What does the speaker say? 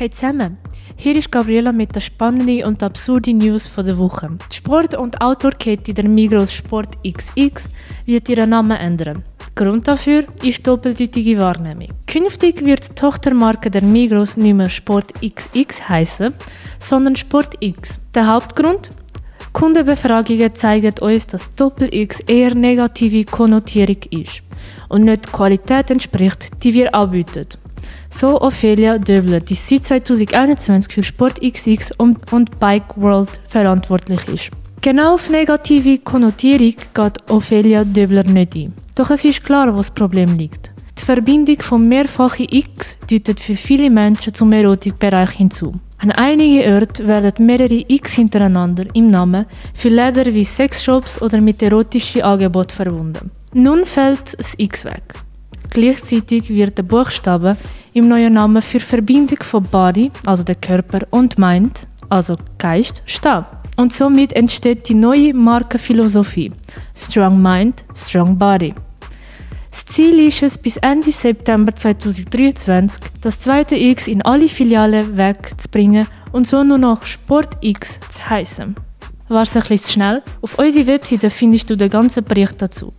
Hey zusammen, hier ist Gabriela mit der spannenden und absurden News von der Woche. Die Sport- und Outdoor-Kette der Migros Sport XX wird ihren Namen ändern. Grund dafür ist doppeldeutige Wahrnehmung. Künftig wird die Tochtermarke der Migros nicht mehr Sport XX heißen, sondern Sport X. Der Hauptgrund? Kundenbefragungen zeigen uns, dass Doppel-X eher negative Konnotierung ist und nicht die Qualität entspricht, die wir anbieten. So Ophelia Döbler, die seit 2021 für Sport XX und, und Bike World verantwortlich ist. Genau auf negative Konnotierung geht Ophelia Döbler nicht ein. Doch es ist klar, wo das Problem liegt. Die Verbindung von mehrfachen X deutet für viele Menschen zum Erotikbereich hinzu. An einigen Orten werden mehrere X hintereinander im Namen für Läder wie Sexshops oder mit erotischen Angeboten verbunden. Nun fällt das X weg. Gleichzeitig wird der Buchstabe im neuen Namen für Verbindung von Body, also der Körper, und Mind, also Geist, stehen. Und somit entsteht die neue Markenphilosophie Strong Mind, Strong Body. Das Ziel ist es, bis Ende September 2023 das zweite X in alle Filialen wegzubringen und so nur noch Sport X zu heißen. War es ein bisschen zu schnell? Auf unserer Webseite findest du den ganzen Bericht dazu.